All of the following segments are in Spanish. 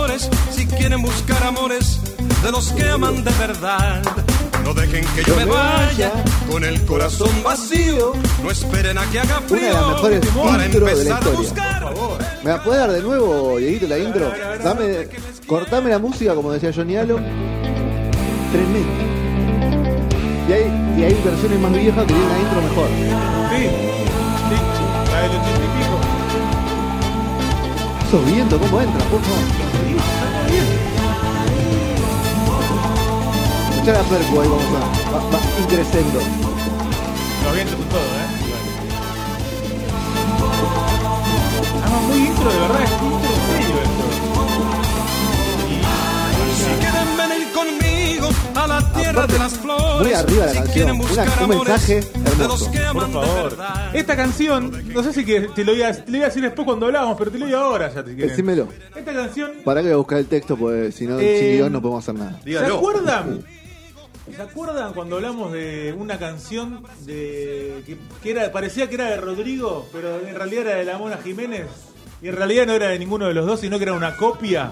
Flores, si quieren buscar amores de los que aman de verdad. No dejen que yo me vaya con el corazón vacío. No esperen a que haga Una de las frío mejores para intro de la historia. buscar. ¿Me la puedes dar de nuevo, Dieguito, la intro? Dame, cortame la música, como decía Johnny Alo. Tremendo. Y hay, y hay versiones más viejas que tienen la intro mejor. Sí, sí, la vientos, ¿cómo entran? Por favor. Escuchá la percu ahí, vamos a. Va, va increciendo. Los vientos y todo, ¿eh? Ah, muy intro, de verdad, es intro en serio esto. Si quieren venir conmigo a la tierra Aparte, de las flores. muy arriba la si canción, una- un mensaje hermoso. Por favor. Esta canción, no sé si que te lo iba, a- te lo iba a decir después cuando hablábamos, pero te lo digo ahora ya te quieren. Decímelo. Esta canción, Para que voy a buscar el texto, pues si no, Eh, sin guion no podemos hacer nada. ¿se acuerdan? ¿Se acuerdan cuando hablamos de una canción de que, que era parecía que era de Rodrigo, pero en realidad era de la Mona Jiménez? Y en realidad no era de ninguno de los dos, sino que era una copia.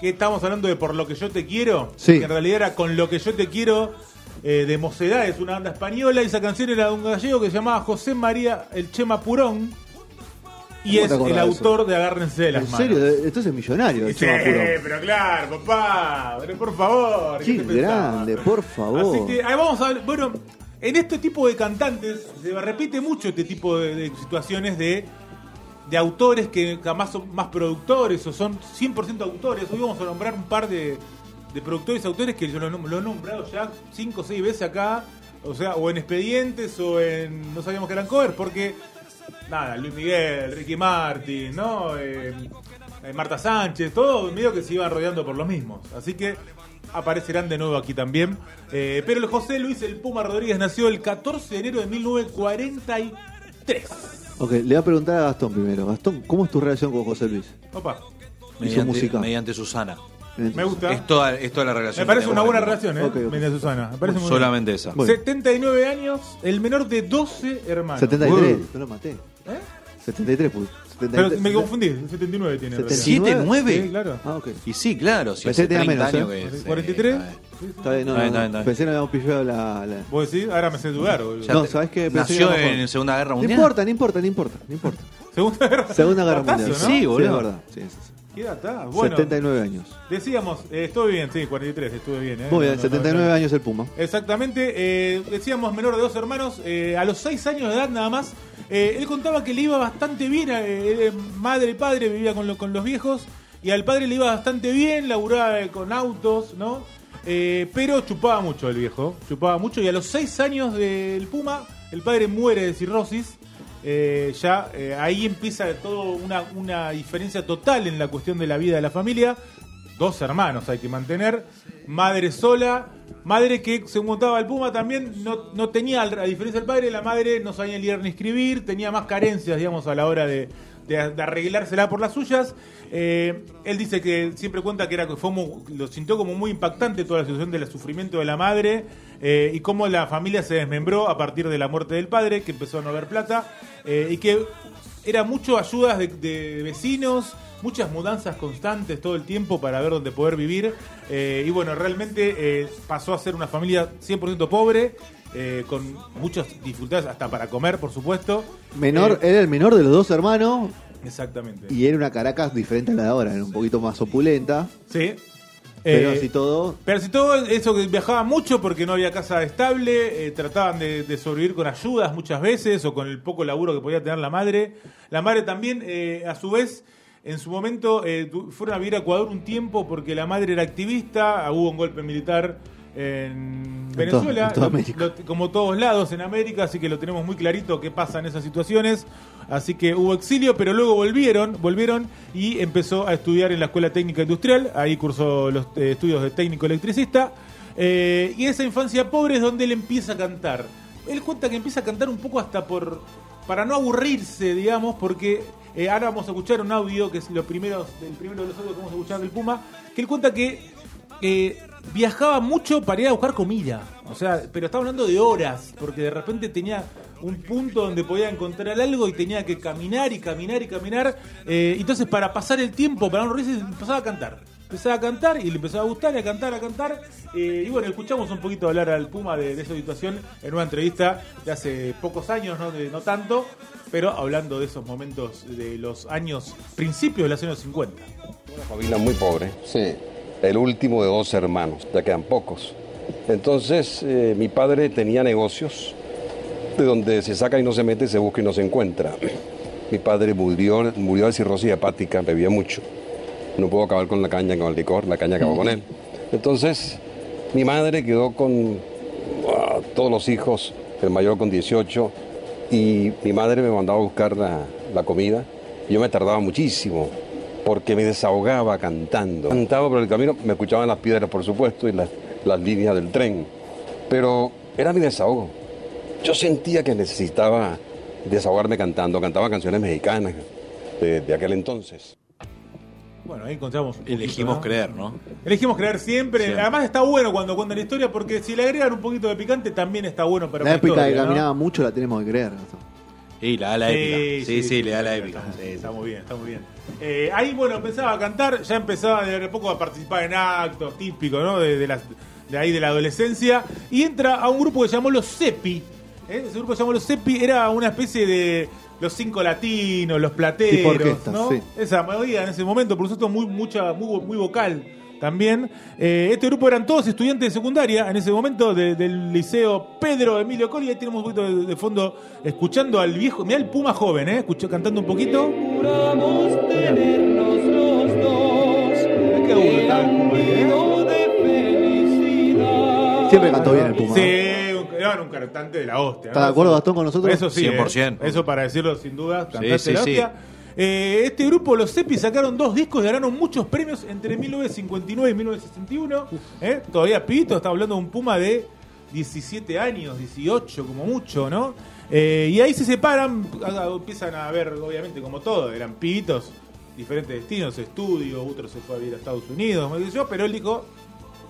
Que estamos hablando de Por lo que yo te quiero. Sí. Que en realidad era Con lo que yo te quiero eh, de Mocedades, una banda española. Y esa canción era de un gallego que se llamaba José María El Chema Purón. Y ¿Cómo es el autor de Agárrense de las ¿En manos. serio? Esto es millonario, el Sí, Chema Purón. pero claro, papá. Pero por favor. Qué grande, por favor. Así que ahí vamos a ver. Bueno, en este tipo de cantantes se repite mucho este tipo de, de situaciones de, de autores que jamás son más productores o son 100% autores. Hoy vamos a nombrar un par de, de productores autores que yo lo, he nombrado ya 5 o 6 veces acá. O sea, o en expedientes o en. No sabíamos que eran covers porque. Nada, Luis Miguel, Ricky Martin, ¿no? Eh, eh, Marta Sánchez, todo medio que se iban rodeando por los mismos. Así que aparecerán de nuevo aquí también. Eh, pero el José Luis El Puma Rodríguez nació el 14 de enero de 1943. Ok, le voy a preguntar a Gastón primero. Gastón, ¿cómo es tu relación con José Luis? Opa, Y su Mediante, música. mediante Susana. me gusta. Es toda, es toda la relación. Me parece una buena relación, ¿eh? Ok, ok. Media Susana. Me parece muy Solamente esa. Bueno. 79 años, el menor de 12 hermanos. 73, Uh. yo lo maté. ¿Eh? 73, pues. Pero 73. me confundí, 79 tiene. en realidad. ¿Setenta? ¿Siete, nueve? Sí, claro. Ah, ok. Y sí, claro. Si Pensé hace que tenía 30 menos, años ¿eh? que... sí, 43. está bien. Está bien, no, Está bien, no, está bien. Pensé que no habíamos pillado la. la- Vos decís, ahora me sé dudar. boludo. Ya No, te- ¿sabés qué? Pensé Nació que era mejor. en Segunda Guerra No Mundial. importa, no importa, no importa, no importa. Segunda Guerra, Segunda Guerra Datazo, Mundial. ¿no? Sí, boludo. es verdad. Sí, sí, sí. ¿Qué edad está? Bueno, 79 años. decíamos, eh, estuve bien, sí, 43, estuve bien. eh. Muy bien, No, no, 79 no, no. años el Puma. Exactamente, eh, decíamos menor de dos hermanos, eh, a los seis años de edad nada más. Eh, él contaba que le iba bastante bien, eh, madre padre vivía con, lo- con los viejos, y al padre le iba bastante bien, laburaba eh, con autos, ¿no? Eh, pero chupaba mucho el viejo, chupaba mucho, y a los seis años del Puma, el padre muere de cirrosis. ya ahí empieza todo una, una diferencia total en la cuestión de la vida de la familia dos hermanos hay que mantener, madre sola, madre que según contaba el Puma también no, no tenía, a diferencia del padre, la madre no sabía leer ni escribir, tenía más carencias, digamos, a la hora de, de- de arreglársela por las suyas. Eh, él dice que siempre cuenta que era fue muy- lo sintió como muy impactante toda la situación del sufrimiento de la madre eh, y cómo la familia se desmembró a partir de la muerte del padre, que empezó a no ver plata eh, y que era mucho ayudas de, de vecinos, muchas mudanzas constantes todo el tiempo para ver dónde poder vivir. eh, y bueno, realmente eh, pasó a ser una familia 100% pobre, eh, con muchas dificultades hasta para comer, por supuesto. Menor, Eh, era el menor de los dos hermanos. Exactamente. Y era una Caracas diferente a la de ahora, era un poquito más opulenta, Sí. pero Eh, así todo. Pero si todo eso que viajaba mucho porque no había casa estable, eh, trataban de, de sobrevivir con ayudas muchas veces o con el poco laburo que podía tener la madre. La madre también, eh, a su vez, en su momento eh, fueron a vivir a Ecuador un tiempo porque la madre era activista, ah, hubo un golpe militar en Venezuela, en toda lo- América. lo- como todos lados en América, así que lo tenemos muy clarito qué pasa en esas situaciones. Así que hubo exilio, pero luego volvieron, volvieron y empezó a estudiar en la Escuela Técnica Industrial. Ahí cursó los eh, estudios de técnico electricista. Eh, y esa infancia pobre es donde él empieza a cantar. Él cuenta que empieza a cantar un poco hasta por para no aburrirse, digamos, porque eh, ahora vamos a escuchar un audio que es lo primero, el primero de los audios que vamos a escuchar del Puma, que él cuenta que viajaba mucho para ir a buscar comida. O sea, pero estaba hablando de horas, porque de repente tenía un punto donde podía encontrar algo y tenía que caminar y caminar y caminar. Eh, entonces, para pasar el tiempo, para no reírse, empezaba a cantar. Empezaba a cantar y le empezaba a gustar, y a cantar, a cantar. Eh, y bueno, escuchamos un poquito hablar al Puma de, de esa situación en una entrevista de hace pocos años, no, de, no tanto, pero hablando de esos momentos de los años, principios de los años 50. Una familia muy pobre. Sí. El último de dos hermanos, ya quedan pocos. Entonces, eh, mi padre tenía negocios de donde se saca y no se mete, se busca y no se encuentra. Mi padre murió, murió de cirrosis hepática, bebía mucho. No pudo acabar con la caña, con el licor, la caña acabó con él. Entonces, mi madre quedó con ah, todos los hijos, el mayor con 18, y mi madre me mandaba a buscar la, la comida. Yo me tardaba muchísimo, porque me desahogaba cantando. Cantaba por el camino, me escuchaban las piedras, por supuesto, y las, las líneas del tren. Pero era mi desahogo. Yo sentía que necesitaba desahogarme cantando. Cantaba canciones mexicanas de aquel entonces. Bueno, ahí encontramos. un poquito, Elegimos ¿no? creer, ¿no? Elegimos creer siempre. Siempre. Además está bueno cuando cuentan la historia porque si le agregan un poquito de picante también está bueno para La épica historia, que ¿no? caminaba mucho la tenemos que creer. Y la da la épica. Sí, sí, le da la épica. Está, Sí, está muy bien, está muy bien. Eh, ahí, bueno, empezaba a cantar, ya empezaba de a poco a participar en actos típicos, ¿no? De, de las- de ahí de la adolescencia. Y entra a un grupo que se llamó Los Cepi. ¿eh? Ese grupo que se llamó Los Cepi era una especie de los cinco latinos, los plateros, orquesta, ¿no? sí. Esa melodía en ese momento, por supuesto, muy, mucha, muy, muy vocal también. Eh, este grupo eran todos estudiantes de secundaria en ese momento de- del liceo Pedro Emilio Colli. Ahí tenemos un poquito de, de fondo escuchando al viejo, mirá el Puma joven, ¿eh? Escuchó, cantando un poquito. Puma ahí, ¿eh? Siempre cantó bien el Puma. Sí, era un cantante de la hostia. ¿Está ¿no? de acuerdo Gastón con nosotros? Eso sí, 100%. eh, eso para decirlo sin duda, cantante sí, de la sí. hostia. Eh, este grupo, los Cepi, sacaron dos discos y ganaron muchos premios entre 1959 y 1961. ¿eh? Todavía Pito está hablando de un Puma de 17 años, 18 como mucho, ¿no? Eh, y ahí se separan, empiezan a ver, obviamente, como todo, eran pibitos, diferentes destinos, estudio, otro se fue a vivir a Estados Unidos, pero él dijo,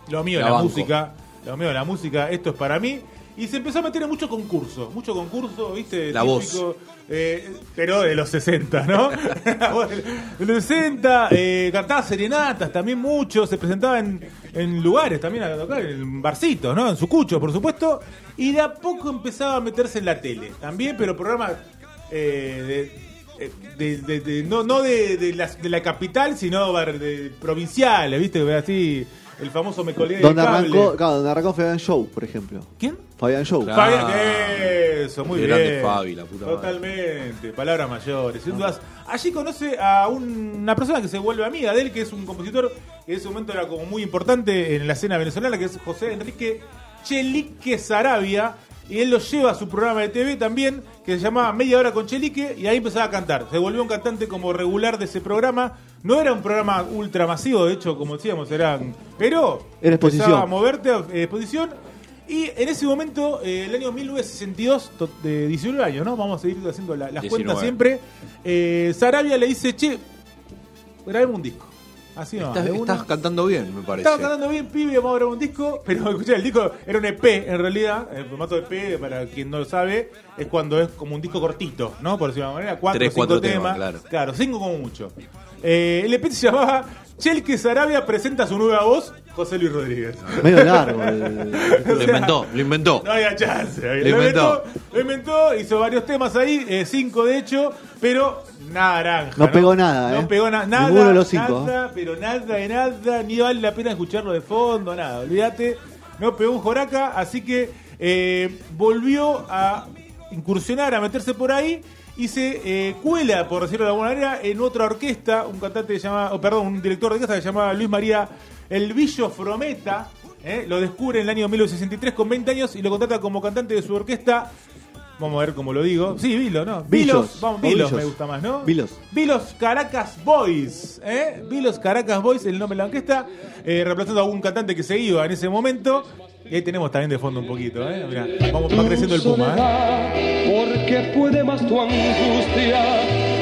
lo mío, La la, música, lo mío, la música, esto es para mí. Y se empezó a meter en mucho concurso, mucho concurso, ¿viste? La voz. eh, pero de los 60, ¿no? de los 60, eh, cantaba serenatas también mucho, se presentaba en, en lugares también a tocar, en barcitos, ¿no? En Sucucho, por supuesto. Y de a poco empezaba a meterse en la tele también, pero programas eh, de, de- de- de- no, no de, de la, de la capital, sino de, de provinciales, ¿viste? Así, el famoso me colgué del Donde cable. arrancó, claro, donde arrancó Fabián Show, por ejemplo. ¿Quién? Fabián Show. Claro. Fabián, eso, muy Qué bien. grande Fabi, la puta madre. Totalmente, palabras mayores, sin dudas. Allí conoce a un- una persona que se vuelve amiga de él, que es un compositor que en ese momento era como muy importante en la escena venezolana, que es José Enrique Chelique Sarabia. Y él lo lleva a su programa de TV también, que se llamaba Media Hora con Chelique, y ahí empezaba a cantar. Se volvió un cantante como regular de ese programa. No era un programa ultra masivo, de hecho, como decíamos, eran. Pero Era exposición. a moverte a eh, exposición. Y en ese momento, eh, el año 1962, to- de 19 años, ¿no? Vamos a seguir haciendo la- las 19. cuentas siempre. Eh, Sarabia le dice, che, grabemos un disco. Así nomás, Estás, de una. estás cantando bien, me parece. Estaba cantando bien, pibe, vamos a grabar un disco, pero escuché, el disco era un EP en realidad, el formato EP, para quien no lo sabe, es cuando es como un disco cortito, ¿no? Por decirlo de alguna manera, cuatro Tres, cinco cuatro temas. temas, claro. Claro, cinco como mucho. Eh, el EP se llamaba Chelke Sarabia presenta su nueva voz, José Luis Rodríguez. Medio largo. el- Lo inventó, lo inventó. No había chance. Lo Lo inventó. inventó, lo inventó, hizo varios temas ahí, eh, cinco de hecho, pero nada naranja. No pegó nada, No eh. pegó na- nada. Ninguno de los cinco. Nada, pero nada de nada, ni vale la pena escucharlo de fondo, nada. Olvídate, no pegó un joraca, así que eh, volvió a incursionar, a meterse por ahí. Y se eh, cuela, por decirlo de alguna manera, en otra orquesta, un cantante que se llama, oh, perdón, un director de orquesta que se llamaba Luis María Elvillo Frometa, ¿eh? lo descubre en el año 1963 con 20 años y lo contrata como cantante de su orquesta. Vamos a ver cómo lo digo. Sí, Vilo, ¿no? Villos. Vamos, Vilos me gusta más, ¿no? Vilos. Vilos Caracas Boys. ¿eh? Vilos Caracas Boys, el nombre de la orquesta, eh, reemplazando a un cantante que se iba en ese momento. Y ahí tenemos también de fondo un poquito, ¿eh? Mirá, vamos, va creciendo el puma, ¿eh? Porque puede más tu angustia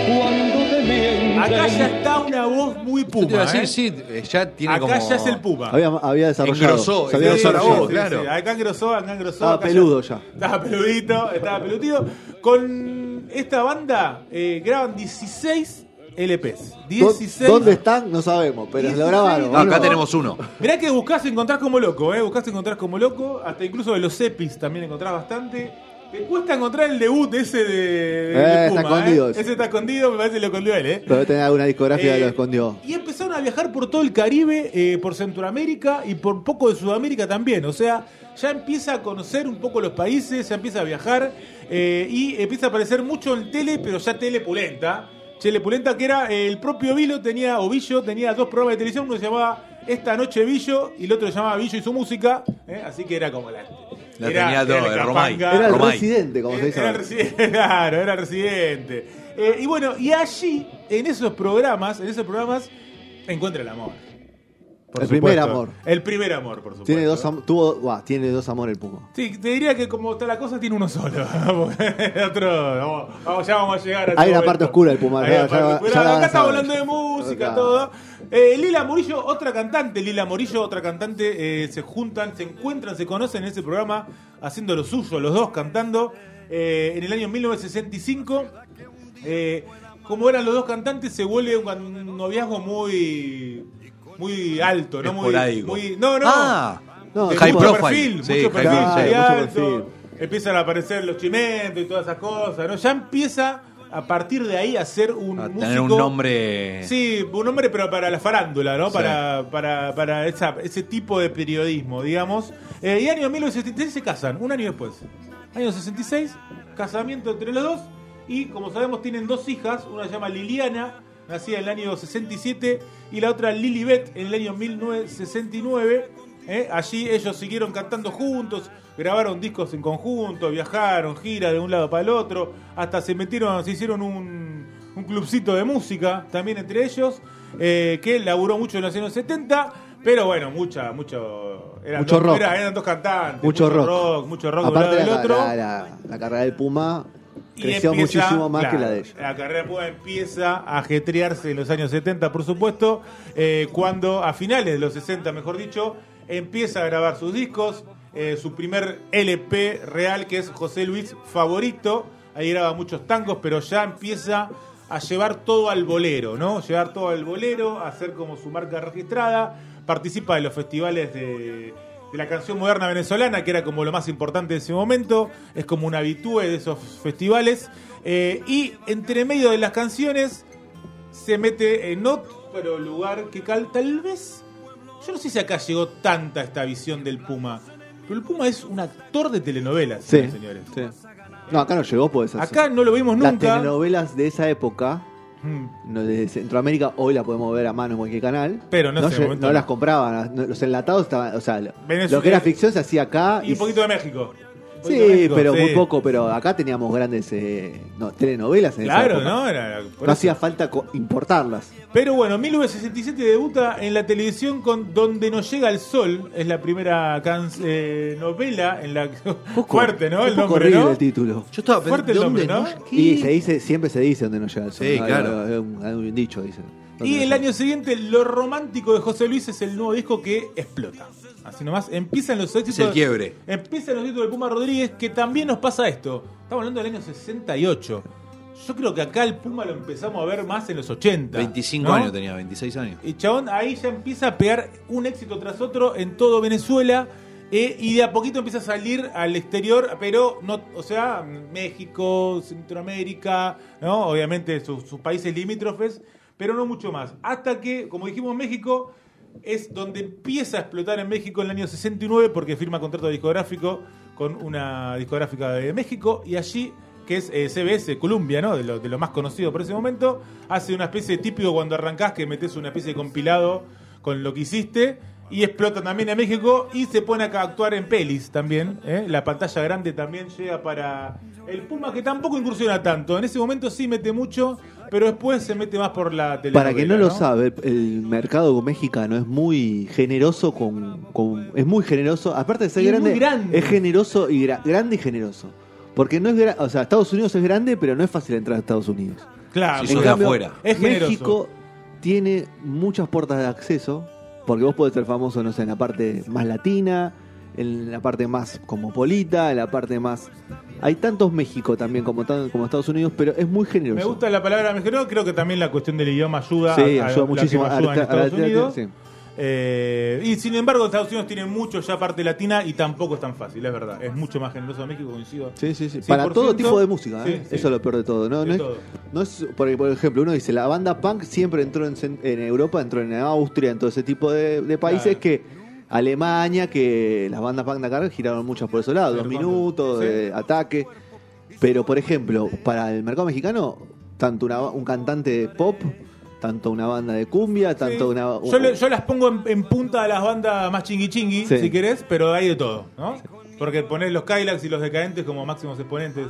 cuando te mienten. Acá ya está una voz muy Yo te iba puma, a decir, ¿eh? sí, eh, ya tiene Acá como... ya es el puma. Había, había desarrollado. Engrosó, se había engrosó la voz, claro. Acá engrosó, acá engrosó. Estaba acá peludo ya. Estaba peludito, estaba peludito. Con esta banda eh, graban 16 LPs. ¿Dó- 16. ¿Dónde están? No sabemos, pero 16. lo grabaron. No, acá ¿no? tenemos uno. Mirá que buscás encontrar como loco, ¿eh? Buscás encontrar como loco. Hasta incluso de los EPIs también encontrás bastante. Te cuesta encontrar el debut ese de. de Eh, Puma, está escondido ¿eh? ese. Ese está escondido, me parece que lo escondió él, ¿eh? Pero tener alguna discográfica que Eh, lo escondió. Y empezaron a viajar por todo el Caribe, eh, por Centroamérica y por poco de Sudamérica también. O sea, ya empieza a conocer un poco los países, ya empieza a viajar eh, y empieza a aparecer mucho en tele, pero ya tele pulenta. Tele pulenta que era eh, el propio Vilo tenía, o Villo tenía dos programas de televisión, uno se llamaba Esta Noche Villo y el otro se llamaba Villo y su música. eh, Así que era como la. La tenía todo, el el Romay. Era el Romay. residente, como se dice. Era ahora. residente, claro, era residente. Eh, y bueno, y allí, en esos programas, en esos programas, encuentra el amor. Por El primer amor. El primer amor, por supuesto. Tiene dos, am- tuvo, buah, tiene dos amores el Puma. Sí, te diría que como está la cosa, tiene uno solo. Otro, vamos, vamos, ya vamos a llegar a Hay una parte oscura del Puma, Hay ya- la Acá saber. hablando de música, Claro. todo. Eh, Lila Morillo, otra cantante, Lila Morillo, otra cantante, eh, se juntan, se encuentran, se conocen en ese programa, haciendo lo suyo, los dos cantando. eh, en el año 1965, eh, como eran los dos cantantes, se vuelve un noviazgo muy muy alto, ¿no? Muy, muy, no, no. Ah, No, high mucho profile. perfil, Sí, mucho high perfil, profile, muy sí, mucho alto. perfil. Empiezan a aparecer los chimentos y todas esas cosas, ¿no? Ya empieza a partir de ahí a ser un a músico. tener un nombre... Sí, un nombre, pero para la farándula, ¿no? Sí. Para, para, para esa- ese tipo de periodismo, digamos. Eh, y año 1976 se casan, un año después. Año 66, casamiento entre los dos. Y como sabemos, tienen dos hijas. Una se llama Liliana, nacida en el año 67, y la otra Lilibet en el año 1969. ¿eh? Allí ellos siguieron cantando juntos, grabaron discos en conjunto, viajaron, gira de un lado para el otro, hasta se metieron, se hicieron un, un clubcito de música también entre ellos, eh, que laburó mucho en los años 70, pero bueno, mucha, mucho, eran, Mucho dos, rock. era- eran dos cantantes, Mucho rock. mucho rock de un Aparte, lado y del la, otro. la- la- la carrera del Puma creció empieza, muchísimo más claro, que la de ella. La carrera empieza a ajetrearse en los años 70, por supuesto, eh, cuando a finales de los 60, mejor dicho, empieza a grabar sus discos, eh, su primer LP real, que es José Luis Favorito. Ahí graba muchos tangos, pero ya empieza a llevar todo al bolero, ¿no? Llevar todo al bolero, hacer como su marca registrada. Participa de los festivales de, de la canción moderna venezolana, que era como lo más importante en ese momento. Es como un habitué de esos festivales. Eh, y entre medio de las canciones se mete en otro lugar que cal- tal vez. Yo no sé si acá llegó tanta esta visión del Puma. Pero el Puma es un actor de telenovelas, Sí, señores. sí. No, acá no llegó, pues. Acá no lo vimos Las nunca. telenovelas de esa época. No, de Centroamérica, hoy la podemos ver a mano en cualquier canal. Pero no no, sé, no las compraban. Los enlatados estaban. O sea, Venezuela- lo que era ficción se hacía acá. Y un poquito de México. Poquito Sí, pero sí. muy poco. Pero acá teníamos grandes eh, no, telenovelas en esa Claro, época. ¿no? Era, hacía falta co- importarlas. Pero bueno, 1967 debuta en la televisión con Donde nos llega el sol. Es la primera can- eh, novela en la fuerte, ¿no? El poco nombre, ¿no? el título. Yo estaba Fuerte el pensando, ¿de nombre, ¿no? ¿Qué? Y se dice, siempre se dice donde no llega el sol. Sí, claro. Hay un, hay un dicho, dicen. Donde Y el llega. año siguiente, Lo Romántico de José Luis es el nuevo disco que explota. Así nomás, empiezan los éxitos. Es el quiebre. Empiezan los éxitos de Puma Rodríguez, que también nos pasa esto. Estamos hablando del año 68. Yo creo que acá el Puma lo empezamos a ver más en los 80. 25 ¿no? años tenía, 26 años. Y Chabón ahí ya empieza a pegar un éxito tras otro en todo Venezuela. eh, y de a poquito empieza a salir al exterior, pero no, o sea, México, Centroamérica, ¿no? Obviamente sus, sus países limítrofes, pero no mucho más. Hasta que, como dijimos, México es donde empieza a explotar en México en el año 69 porque firma contrato discográfico con una discográfica de México y allí que es eh, CBS, Columbia, ¿no? De lo, de lo más conocido por ese momento, hace una especie de típico cuando arrancás que metes una especie de compilado con lo que hiciste y explota también a México y se pone acá a actuar en pelis también. ¿eh? La pantalla grande también llega para el Puma que tampoco incursiona tanto. En ese momento sí mete mucho, pero después se mete más por la telenovela. Para quien no, lo sabe, el mercado mexicano es muy generoso con, con- es muy generoso, aparte de ser Y es grande, muy grande. es generoso y gra- grande y generoso. Porque no es gra- o sea, Estados Unidos es grande, pero no es fácil entrar a Estados Unidos. Claro, Si En de afuera. Es generoso. México tiene muchas puertas de acceso, porque vos podés ser famoso, no sé, en la parte más latina, en la parte más cosmopolita, en la parte más... Hay tantos México también como, tan- como Estados Unidos, pero es muy generoso. Me gusta la palabra mejor, creo que también la cuestión del idioma ayuda. Sí, a- a- ayuda la muchísimo a ayuda en a la- Estados Unidos. sí. Eh, y sin embargo, Estados Unidos tiene mucho ya parte latina y tampoco es tan fácil, es verdad. Es mucho más generoso de México, coincido. Sí, sí, sí. 100%. Para todo tipo de música, ¿eh? Sí, sí. eso es lo peor de todo. No, De no, es, todo. no es- por, por ejemplo, uno dice, la banda punk siempre entró en, Europa, entró en Austria, en todo ese tipo de, de países Claro. que Alemania, que las bandas punk de acá giraron muchas por ese lado, dos minutos, Sí. de ataque. Pero, por ejemplo, para el mercado mexicano, tanto una- un cantante de pop, tanto una banda de cumbia, tanto Sí. una... Yo, le- yo las pongo en, en punta a las bandas más chingui chingui, Sí. si querés, pero hay de todo, ¿no? Porque ponés los Kylax y los decadentes como máximos exponentes,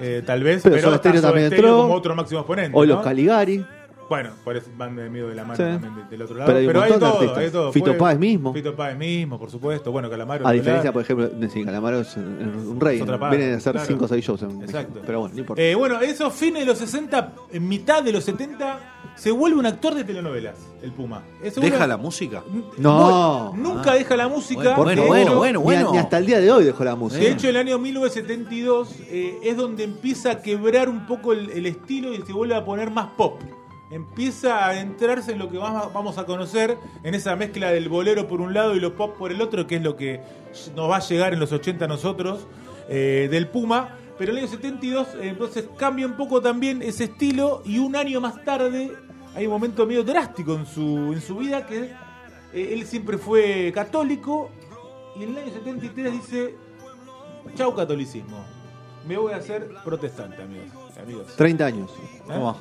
eh, tal vez, Pero pero, está también entró. como otro máximo exponente. o ¿no? los Caligari. Bueno, por eso van de medio de la mano Sí. también de- del otro lado. Pero hay Pero hay, de todo, hay todo. Fito Puede- Páez mismo. Fito Páez mismo, por supuesto. Bueno, Calamaro. A diferencia, por ejemplo, de sí, Calamaro es un rey. Es ¿no? Vienen a hacer claro. 5 o 6 shows en Exacto. México. Pero bueno, no importa. Eh, bueno, eso, fines de los 60, en mitad de los 70, se vuelve un actor de telenovelas, el Puma. ¿Deja vuelve- la música? No. Nunca Ah. deja la música. Bueno, bueno, bueno, Ni, bueno. a- ni hasta el día de hoy dejó la música. De hecho, el año 1972 eh, es donde empieza a quebrar un poco el, el estilo y se vuelve a poner más pop. Empieza a entrarse en lo que vamos vamos a conocer, en esa mezcla del bolero por un lado y lo pop por el otro, que es lo que nos va a llegar en los 80 a nosotros, eh, del Puma. Pero en el año 72 eh, entonces cambia un poco también ese estilo y un año más tarde hay un momento medio drástico en su, en su vida que eh, él siempre fue católico y en el año 73 dice, chau catolicismo, me voy a hacer protestante, amigos. amigos. 30 años. ¿Eh?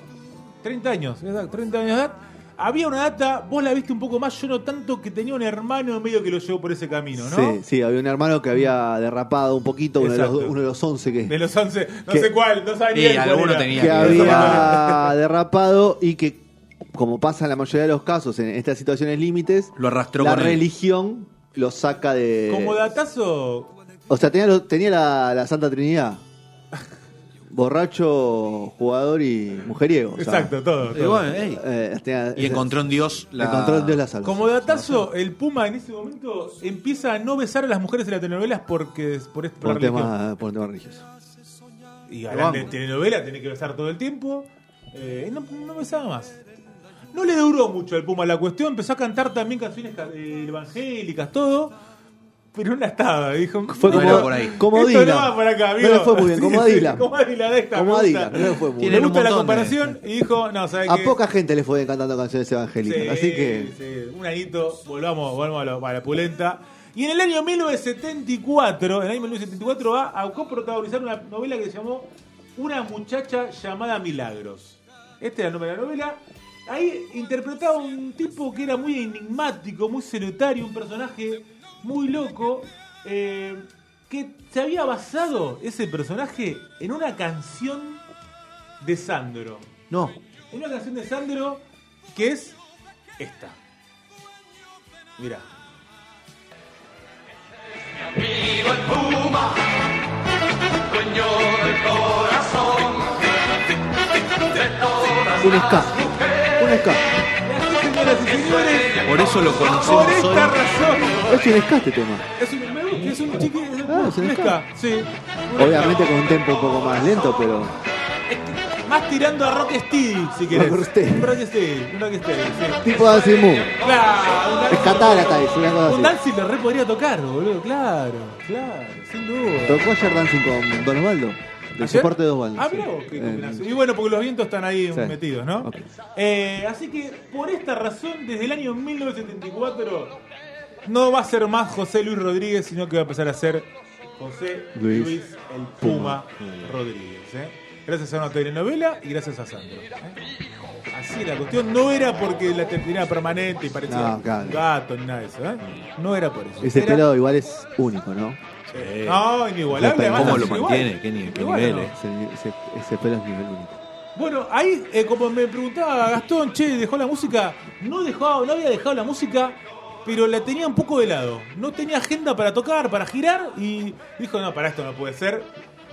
30 años, exacto, 30 años de edad. Había una data, vos la viste un poco más, yo no tanto, que tenía un hermano medio que lo llevó por ese camino, ¿no? Sí, sí, había un hermano que había derrapado un poquito, uno de, los, uno de los 11 que, De los 11, no Que- sé cuál, no sabía ni Sí, él cuál alguno era. tenía que que- había derrapado y que, como pasa en la mayoría de los casos en estas situaciones límites, Lo arrastró la con él. religión lo saca de... Como datazo, O sea, tenía, lo- tenía la, la Santa Trinidad. Borracho, jugador y mujeriego. o sea, exacto, todo. Y todo. bueno, ey. eh, tenía- Y encontró en Dios la... encontró en Dios la salvación. Como datazo, el Puma en ese momento empieza a no besar a las mujeres de las telenovelas porque por, este- por por, la un religión. tema, por un tema religioso. Y galán de telenovela tiene que besar todo el tiempo. Eh, no besaba más. No le duró mucho al Puma la cuestión. Empezó a cantar también canciones ca- eh, evangélicas, todo. Pero no la estaba. Dijo, Fue No como, era por ahí. como Esto Dylan. no va acá, No le fue muy bien, como a Sí, sí, Dylan. Como a Dylan, esta, Como a me gusta. Dylan, no le fue muy bien. gusta un la de- comparación y dijo, no, ¿sabes A poca gente le fue cantando canciones evangélicas. Sí, así que. un añito, volvamos, volvamos a, lo- a la pulenta. Y en el año 1974, en el año 1974 va a coprotagonizar una novela que se llamó Una muchacha llamada Milagros. Este era el nombre de la novela. Ahí interpretaba un tipo que era muy enigmático, muy solitario, un personaje muy loco, eh, que se había basado ese personaje en una canción de Sandro. No. Hay una canción de Sandro que es esta. Mira. Un ska. Un ska. Y así, señoras y señores, Por eso lo por conocemos esta hoy. razón, Es un ska este tema. es un, me gusta, es un chiqui, es un, Ah, es un un ska. ska, sí. Un Obviamente ska. con un tempo un poco más lento, pero. Más tirando a Rock Steady, si querés. Rocksteady. Un Rock Steady, un Rock Steady, sí. Tipo de Dancing Moon. Claro, un Es Dancing- Catálata eso, una cosa Un así. Dancing lo re podría tocar, boludo, claro, claro, sin duda. Tocó ayer Dancing con Don Osvaldo. De soporte de Osvaldo. Ah, sí. vos, qué Eh, combinación. Y bueno, porque los vientos están ahí Sí. metidos, ¿no? Ok. Eh, así que por esta razón, desde el año 1974, no va a ser más José Luis Rodríguez, sino que va a empezar a ser José Luis, Luis el Puma, Rodríguez. ¿eh? Gracias a una telenovela y gracias a Sandro. ¿eh? Así la cuestión. No era porque la tenía permanente y parecía No, claro. un gato ni nada de eso. ¿eh? No era por eso. Ese Era- pelo igual es único, ¿no? No, inigualable. además, ¿Cómo lo mantiene? ¿Qué, ni- qué Igual, nivel, no. eh? Ese, ese- ese pelo es nivel único. Bueno, ahí, eh, como me preguntaba Gastón, che, ¿dejó la música? No, dejó, no había dejado la música, pero la tenía un poco de lado. No tenía agenda para tocar, para girar, y dijo, no, para esto no puede ser.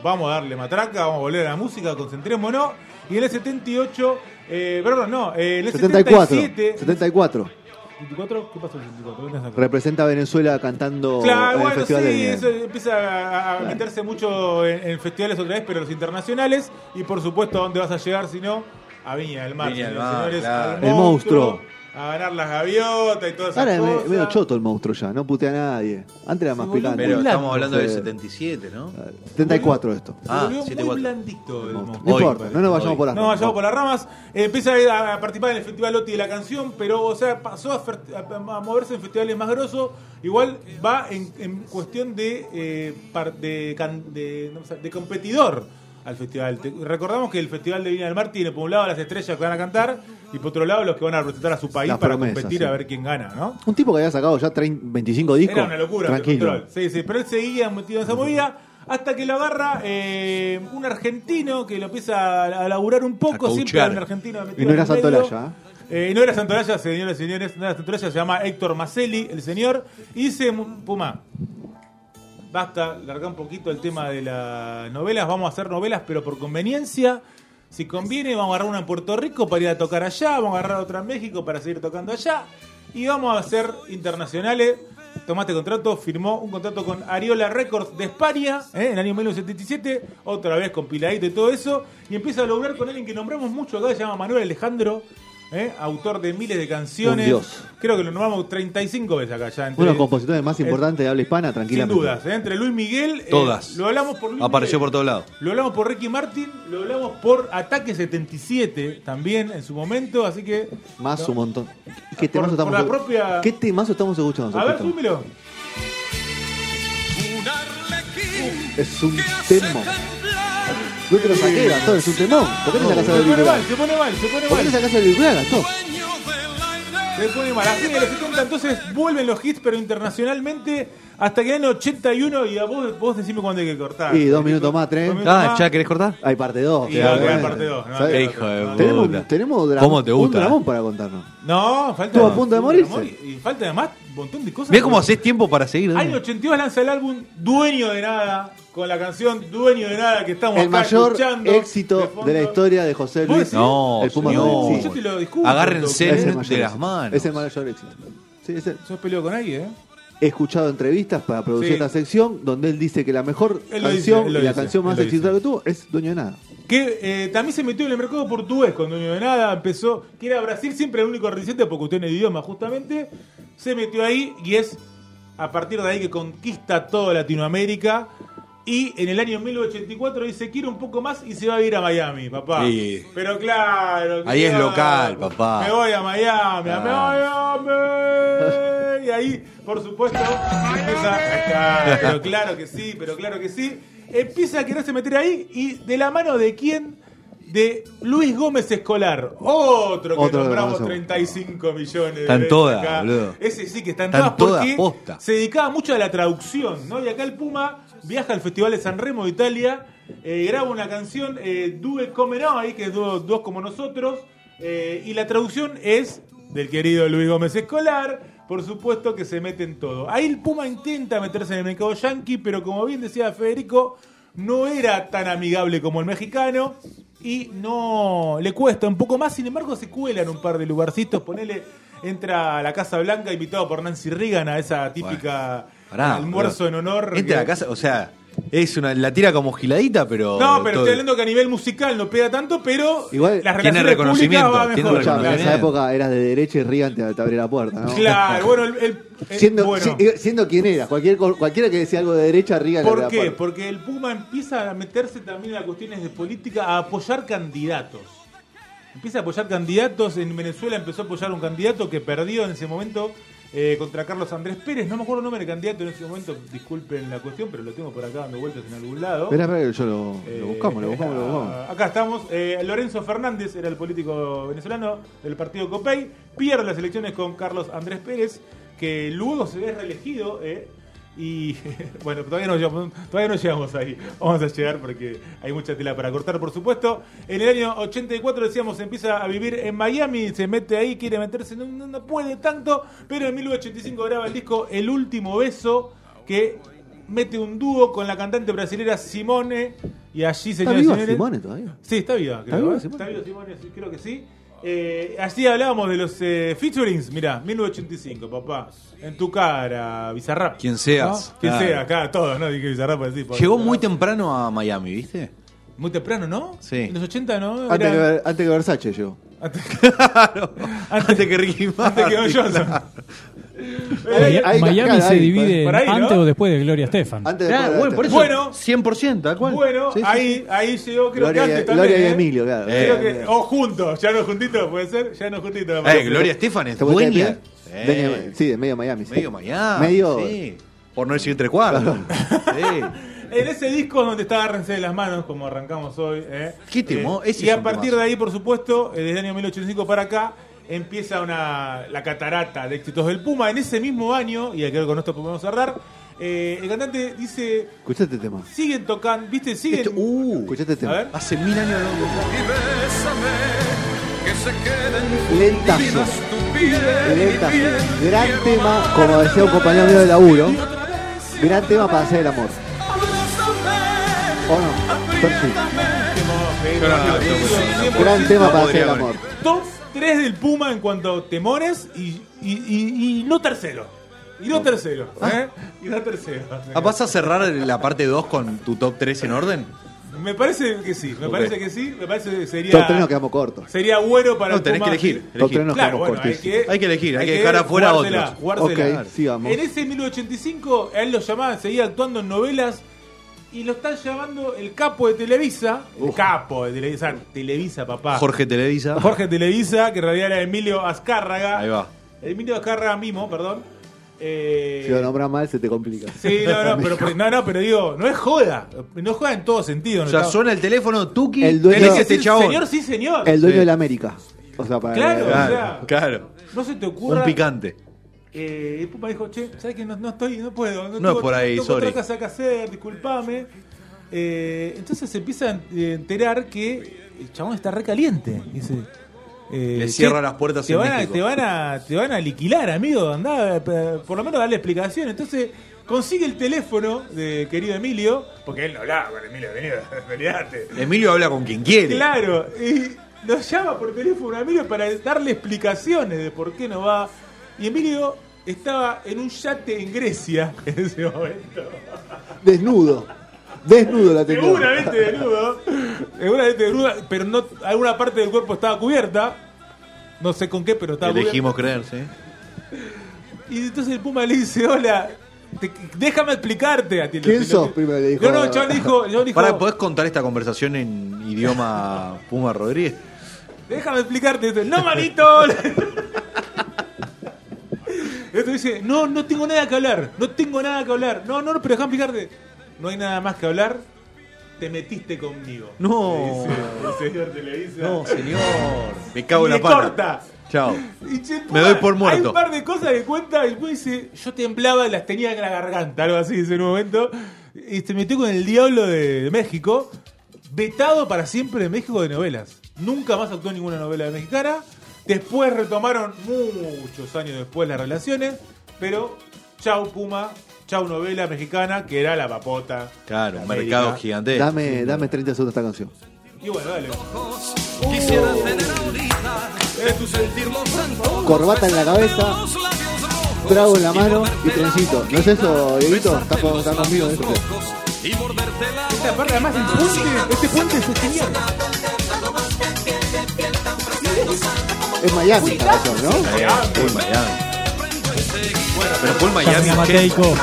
Vamos a darle matraca, vamos a volver a la música, concentrémonos. Y en el 78, eh, perdón, no, eh, en el 74. 77... 74. 74, ¿Qué pasó en el 74? ¿Dónde está? Representa a Venezuela cantando Claro, en el bueno, Festival sí, de eso empieza a, a meterse mucho en, en festivales otra vez, pero los internacionales. Y por supuesto, ¿a dónde vas a llegar si no? A Viña del Mar, Viña del señores, Mar, señores, claro. al El monstruo. A ganar las gaviotas y todas esas Ahora cosas. medio choto el monstruo ya, no putea a nadie. Antes era más picante. Pero estamos hablando del sí. 77, ¿no? 74 esto. Se Ah, volvió muy 7-4. blandito el No monstruo. Hoy, importa, no nos vayamos hoy. por las No ramas. vayamos por las ramas. Empieza a, participar en el Festival Oti de la canción, pero o sea, pasó a, moverse en festivales más grosos. Igual va en, en cuestión de, eh, no de competidor al festival. Te- recordamos que el Festival de Viña del Mar tiene por un lado las estrellas que van a cantar y por otro lado los que van a representar a su país Las para promesas, competir sí. a ver quién gana, ¿no? Un tipo que había sacado ya 30 25 discos. Era una locura. el Tranquilo. control. Sí, sí, pero él seguía metido en esa movida hasta que lo agarra eh, un argentino que lo empieza a, a laburar un poco. Siempre un argentino metido Y no era. Santolaya, Eh, no era Santolaya, señores y señores, no era Santolaya, se llama Héctor Macelli, el señor. Y dice, Puma, basta, larga un poquito el tema de las novelas, vamos a hacer novelas, pero por conveniencia. Si conviene, vamos a agarrar una en Puerto Rico para ir a tocar allá, vamos a agarrar otra en México para seguir tocando allá. Y vamos a hacer internacionales. Tomaste contrato, firmó un contrato con Ariola Records de España ¿eh? en el año 1977, otra vez compiladito y todo eso, y empieza a lograr con alguien que nombramos mucho acá, se llama Manuel Alejandro, ¿eh? autor de miles de canciones. Un dios. Creo que lo nombramos 35 veces acá ya. entre- Uno de los compositores más importantes de habla hispana, Sin tranquilamente. dudas, ¿eh? entre Luis Miguel. eh, Todas. lo hablamos por Luis Apareció Miguel, por todos lados. Lo hablamos por Ricky Martin, lo hablamos por Ataque 77 también en su momento, así que. Más No. un montón. ¿Qué Por- temazo por estamos la propia- ¿Qué temazo estamos escuchando? A ver, arlequín Es un temblar No te lo saqué, Gastón, es un temón. ¿Por qué te sacas Se el pone mal, se pone mal, se pone ¿Por qué te mal. sacas el auricular, Gastón? Se pone mal. A fines de los 70 entonces vuelven los hits, pero internacionalmente hasta que en el 81 y a vos, vos decime cuándo hay que cortar. Y dos minutos más, tres. Minutos Ah, más. ¿ya querés cortar? Hay parte 2. Y va a quedar parte dos, ¿no? ¿Sabes? Qué hijo de puta. Tenemos, tenemos dra- ¿Cómo te gusta, un dramón eh? para contarnos. No, falta. Estuvo a punto de morirse. Y falta además un montón de cosas. Mira cómo haces tiempo para seguir. ¿no? Año 82 lanza el álbum Dueño de Nada, con la canción Dueño de Nada que estamos El acá mayor escuchando éxito de la historia de José ¿Vos Luis. No, el Puma señor. Rodríguez. Yo te lo discuto. Agárrense de las manos. Es el mayor éxito. Sí, es el- ¿Sos peleado con alguien, eh? He escuchado entrevistas para producir Sí. esta sección donde él dice que la mejor Él lo canción dice, él lo y la dice, canción más exitosa que tuvo es Dueño de Nada. Que eh, también se metió en el mercado portugués con Dueño de Nada, empezó, que era Brasil siempre el único residente por cuestión de idioma justamente, se metió ahí y es a partir de ahí que conquista toda Latinoamérica y en el año 1984 dice quiero un poco más y se va a ir a Miami, papá. Sí. Pero claro, Ahí es claro, local, papá. Me voy a Miami, a Miami. Y ahí, por supuesto, empieza pero claro que sí, pero claro que sí. Empieza a quererse meter ahí y de la mano de quién? De Luis Gómez Escolar, otro que Otro que nombramos conocemos. 35 millones de Están todas, boludo. Ese sí que están, Están todas todas porque posta. se dedicaba mucho a la traducción, ¿no? Y acá el Puma viaja al Festival de San Remo de Italia, eh, graba una canción, eh, Due Come Noi, que es dos, dos como nosotros, eh, y la traducción es del querido Luis Gómez Escolar, por supuesto que se mete en todo. Ahí el Puma intenta meterse en el mercado yankee, pero como bien decía Federico, no era tan amigable como el mexicano y no le cuesta un poco más, sin embargo se cuela en un par de lugarcitos, ponele entra a la Casa Blanca invitado por Nancy Reagan a esa típica Pará, almuerzo en honor Entra a la casa, o sea, Es una, la tira como giladita, pero. No, pero todo- estoy hablando que a nivel musical no pega tanto, pero Igual las tiene relaciones reconocimiento, tiene en esa época eras de derecha y Reagan te, te abría la puerta, ¿no? Claro, bueno, el, el- el- Siendo, bueno. si- siendo quien era, cualquier, cualquiera que decía algo de derecha, Reagan ¿Por la qué? puerta. Porque el Puma empieza a meterse también en las cuestiones de política, a apoyar candidatos. Empieza a apoyar candidatos. En Venezuela empezó a apoyar un candidato que perdió en ese momento eh, contra Carlos Andrés Pérez. No me acuerdo el nombre del candidato en ese momento, disculpen la cuestión, pero lo tengo por acá dando vueltas en algún lado. Espera, espera, que yo lo, Eh, lo buscamos, lo buscamos, lo buscamos. Acá estamos. Eh, Lorenzo Fernández era el político venezolano del partido Copey. Pierde las elecciones con Carlos Andrés Pérez, que luego se ve reelegido. eh, y bueno, todavía no, llegamos, todavía no llegamos ahí. Vamos a llegar porque hay mucha tela para cortar, por supuesto. En el año 84, decíamos, empieza a vivir en Miami. Se mete ahí, quiere meterse, no, no- puede tanto. Pero en 1985 graba el disco El último beso, que mete un dúo con la cantante brasilera Simone. Y allí, ¿Está señores y viva Simone todavía? Sí, está viva, creo. ¿Está viva ¿eh? Simone? Está viva Simone, creo que sí. Eh, así hablábamos de los eh, featurings, mirá, 1985, papá. En tu cara, Bizarrap. Quien seas, ¿No? Quien claro. sea, acá, todos, ¿no? Dije Bizarrap, pues, sí, por- Llegó muy temprano a Miami, ¿viste? Muy temprano, ¿no? Sí. En los 80, ¿no? Antes, que, Era- ver- antes que Versace yo. antes, Antes que Ricky antes que Martin. Johnson. Ahí- Eh, Miami claro, se ahí, divide por ahí, ¿no? antes o después de Gloria Estefan. Antes de Claro, bueno, por eso. Bueno. 100%, tal cual. Bueno, Sí, sí, ahí, ahí llegó, creo Gloria, que y- antes también. Gloria y ¿eh? Emilio, claro. Creo Eh, que, o juntos, ya no juntitos, puede ser, ya no juntitos. Eh. Gloria Estefan es ¿Te puede dueña. Dueña- sí, de medio Miami. sí. Medio Miami. Medio- Sí. Por no decir entre cuartos. Sí. En ese disco es donde está Agárrense de las manos, como arrancamos hoy. ¿eh? Qué temo, Eh, y a partir temazo. de ahí, por supuesto, eh, desde el año 1885 para acá, empieza una, la catarata de éxitos del Puma. En ese mismo año, y creo que con esto podemos cerrar, eh, el cantante dice, Escuchate este tema. siguen tocando, ¿viste? Siguen... Esto- uh, Escuchate este a tema. ver. hace mil años no Y bésame, que se queden Lentazo. Lentazo. Gran tema, como decía un compañero mío de laburo. Gran tema para hacer el amor. ¿O no? Perfecto. Gran tema para hacer el amor. Top 3 del Puma en cuanto a temores y, y, y- y no tercero. Y no tercero. ¿eh? Y no tercero. Ah, ¿Vas a cerrar la parte 2 con tu top 3 en orden? Me parece que sí, me Ok. parece que sí, me parece que sería Top 3 nos quedamos cortos. sería bueno para No, tenés Puma. que elegir. Top elegir. 3 nos Claro, quedamos bueno, hay cortísimos. que, Hay que elegir, hay que dejar afuera a otros. jugársela. Ok, sigamos. En ese 1985, a él lo llamaban, seguía actuando en novelas y lo están llamando el capo de Televisa. El capo de Televisa, Televisa, papá. Jorge Televisa. Jorge Televisa, que en realidad era Emilio Azcárraga. Ahí va. Emilio Azcárraga mismo, perdón. Eh, Si lo nombras mal, se te complica. Sí, no, no, pero, pero- no, no, pero digo, no es joda. No es joda en todo sentido. O no sea, está- suena el teléfono, Tuki, El dueño- tenés este chabón. Señor, sí, señor. El dueño Sí. de la América. O sea, para Claro. Claro, o sea, claro. No se te ocurra. Un picante. Eh, el dijo, che, ¿sabes que no, no estoy, no puedo? No, No por ahí, tengo sorry. otra cosa que hacer, disculpame. Eh, entonces se empieza a enterar que el chabón está recaliente. Dice, eh, Le cierra las puertas te en van, a, te, van a, te van a liquilar, amigo. Andá, eh, por lo menos darle explicación. Entonces consigue el teléfono de querido Emilio, porque él no hablaba con Emilio, venidate. Emilio habla con quien quiere. Claro, y nos llama por teléfono a Emilio para darle explicaciones de por qué no va. Y Emilio estaba en un yate en Grecia en ese momento. Desnudo. Desnudo la tenía. Seguramente desnudo. Seguramente desnudo, pero no, alguna parte del cuerpo estaba cubierta. No sé con qué, pero estaba Elegimos creer, sí. cubierta. Y entonces el Puma le dice, hola, te- déjame explicarte. A ti, ¿Quién te- sos? Primero le dijo. No, no, chabón dijo, chabón dijo, Para, ¿podés contar esta conversación en idioma Puma Rodríguez? Déjame explicarte. No, manito. Esto dice, no, no tengo nada que hablar. No tengo nada que hablar. No, no, pero déjame explicarte. No hay nada más que hablar. Te metiste conmigo. No. Le dice el señor Televisa. No, señor. Me cago en la pata. corta. Chao. Y che, Me doy por Hay muerto. un par de cosas que cuenta y después dice, yo temblaba las tenía en la garganta, algo así dice en un momento. Y se metió con el diablo de, México, vetado para siempre de México de novelas. Nunca más actuó en ninguna novela mexicana. Después retomaron muchos años después las relaciones, pero chau Puma, chau novela mexicana, que era la papota. Claro, un mercado gigante. Dame, dame 30 segundos esta canción. Y bueno, dale. Quisiera tener ahorita de tu sentir los antojos. Corbata en la cabeza, trago en la mano y trencito. ¿No es eso, Dieguito? ¿Estás con- estás conmigo en la Esta parte, además, el puente, este puente es genial. Es Miami esta canción, ¿no? Eh, Paul Miami. Pero Paul Miami. Miami ¿qué? Mateico.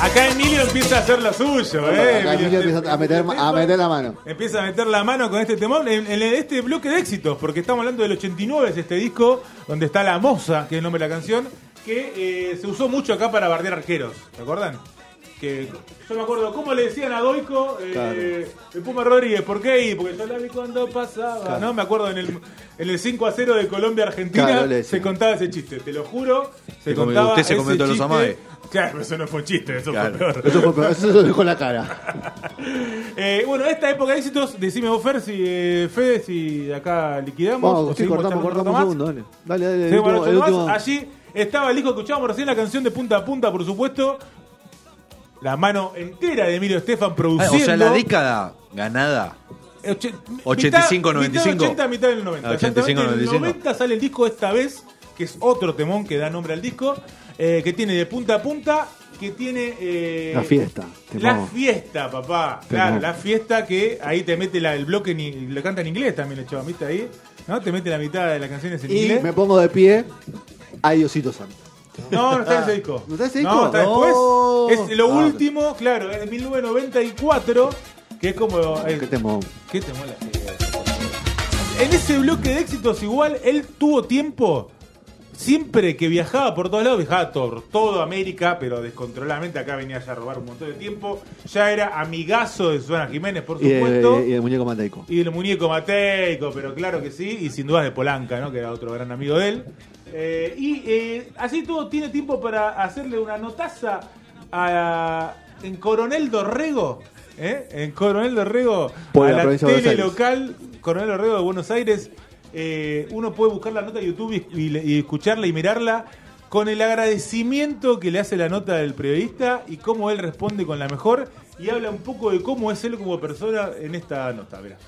Acá Emilio empieza a hacer lo suyo, ¿eh? Acá Emilio empieza a meter, a meter la mano. Empieza a meter la mano con este temón en, en este bloque de éxitos, porque estamos hablando del 89, es este disco donde está La Moza, que es el nombre de la canción, que eh, se usó mucho acá para bardear arqueros, ¿se acuerdan? Que yo me acuerdo cómo le decían a Doico, eh, Claro. el Puma Rodríguez, ¿por qué? ahí? Porque yo la vi cuando pasaba, Claro. ¿no? Me acuerdo en el, en el 5 a 0 de Claro, le decían. se contaba ese chiste, te lo juro, se como contaba usted se ese comió todos los chiste. amagues. Claro, pero eso no fue un chiste, eso Claro. fue peor. Eso fue peor, eso dejó la cara. Eh, bueno, esta época de éxitos, decime vos, Fer, si, eh, Fede, si de acá liquidamos. o Vamos, sí, cortamos, cortamos un segundo, dale. Dale, dale. el último- el último- Allí estaba el disco, escuchábamos recién la canción de punta a punta, por supuesto. La mano entera de Emilio Estefan Ah, produciendo. o sea, la década ganada. Oche- 85, mitad- 95. Mitad 80, mitad del 90. Ah, 85, Exactamente, en el 95. 90 sale el disco esta vez, que es otro temón que da nombre al disco, eh, que tiene de punta a punta, que tiene... eh, La fiesta. La fiesta, papá. Temón. Claro, la fiesta que ahí te mete la- el bloque, ni, lo canta en inglés también, el chaval, ¿viste ahí? ¿No? Te mete la mitad de las canciones en Y inglés. me pongo de pie. Ay, Diosito Santo. No, no está en ese disco. ¿No está en ese No, disco? está después. No. Es lo Ah, último, claro, es de 1994, que es como... eh, Qué temón. ¿Qué te mola? En ese bloque de éxitos igual, él tuvo tiempo, siempre que viajaba por todos lados, viajaba por toda América, pero descontroladamente acá venía ya a robar un montón de tiempo. Ya era amigazo de Susana Jiménez, por Y, supuesto. el- y el muñeco Mateico. Y el muñeco Mateico, pero claro que sí, y sin dudas de Polanca, ¿no? que era otro gran amigo de él. Eh, y eh, así todo tiene tiempo para hacerle una notaza a, en Coronel Dorrego, ¿eh? en Coronel Dorrego, Por a la tele local, Coronel Dorrego de Buenos Aires. Eh, uno puede buscar la nota de YouTube y, y- y escucharla y mirarla con el agradecimiento que le hace la nota del periodista y cómo él responde con la mejor y habla un poco de cómo es él como persona en esta nota. Mirá.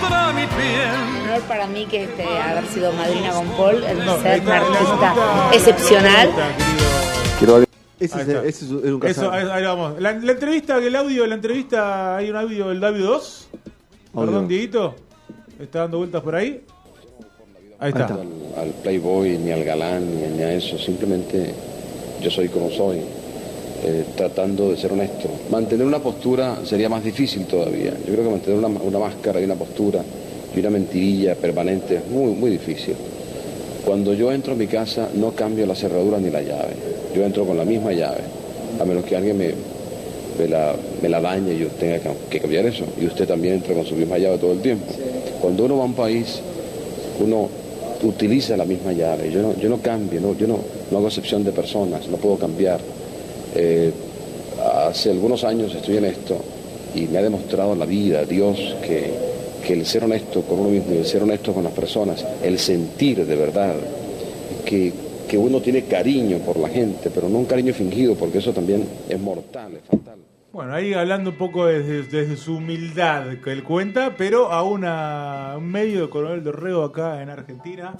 Contra mi piel. honor para mí que este, haber sido madrina con Paul, el ser está, un la artista excepcional. notita, Ese, es, ese es un Eso, ahí, ahí vamos. La, la entrevista, el audio de la entrevista, hay un audio del David 2. Audio. Perdón, Dieguito. Está dando vueltas por ahí. Ahí está. está. al, al playboy, ni al galán, ni, ni a eso. Simplemente yo soy como soy, eh, tratando de ser honesto. Mantener una postura sería más difícil todavía. Yo creo que mantener una, una máscara y una postura y una mentirilla permanente es muy, muy difícil. Cuando yo entro a mi casa no cambio la cerradura ni la llave. Yo entro con la misma llave, a menos que alguien me, me la, me la dañe y yo tenga que, que cambiar eso. Y usted también entra con su misma llave todo el tiempo. Cuando uno va a un país, uno utiliza la misma llave. Yo no, yo no cambio, no, yo no, no hago excepción de personas, no puedo cambiar. Eh, hace algunos años estoy en esto y me ha demostrado la vida, Dios, que, el ser honesto con uno mismo y el ser honesto con las personas, el sentir de verdad, que, uno tiene cariño por la gente, pero no un cariño fingido, porque eso también es mortal, es fatal. Bueno, ahí hablando un poco desde, desde su humildad que él cuenta, pero a una, un medio de Coronel Dorrego acá en Argentina,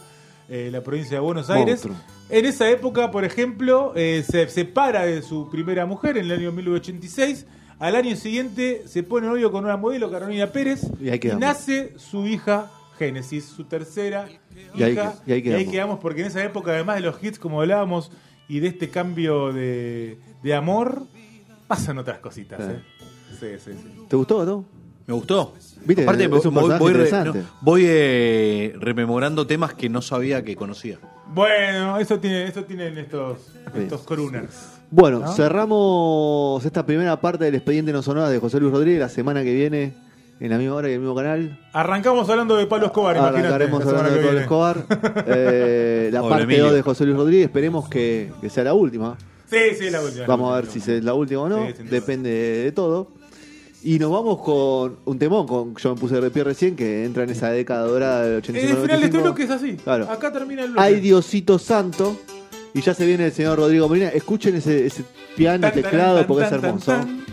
eh, la provincia de Buenos Aires. Monstruo. En esa época, por ejemplo, eh, se separa de su primera mujer en el año 1986. Al año siguiente se pone novio con una modelo, Carolina Pérez, Y ahí nace su hija Génesis, su tercera Y ahí hija. que- y ahí quedamos. porque en esa época, además de los hits, como hablábamos, y de este cambio de, de amor, pasan otras cositas. ¿eh? Sí, sí, sí. ¿Te gustó, no? Me gustó. Viste, Aparte, es un voy, personaje voy re- interesante. no, voy, eh, rememorando temas que no sabía que conocía. Bueno, eso tiene, eso tienen estos, estos crooners. Bueno, ¿No? cerramos esta primera parte del expediente no sonora de José Luis Rodríguez la semana que viene en la misma hora y el mismo canal. Arrancamos hablando de Pablo Escobar, imagínate. Arrancaremos hablando de Pablo viene. Escobar. Eh, la parte Emilio. 2 de José Luis Rodríguez, esperemos que, que sea la última. Sí, sí, la última. Vamos la a ver si es la última o no. Sí. Depende de todo. Y nos vamos con un temón, con yo me puse de pie recién, que entra en esa década dorada del 85 El final de este 95. bloque es así. Claro. Acá termina el bloque. Ay Diosito Santo. Y ya se viene el señor Rodrigo Molina. Escuchen ese, ese piano y Tan, teclado tan, porque es tan, hermoso. tan.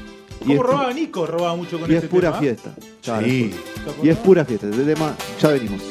Y ¿Cómo es- robaba Nico? Robaba mucho con Y este es pura tema. fiesta. Claro, Sí. es pura- Y es pura fiesta. Este tema, ya venimos.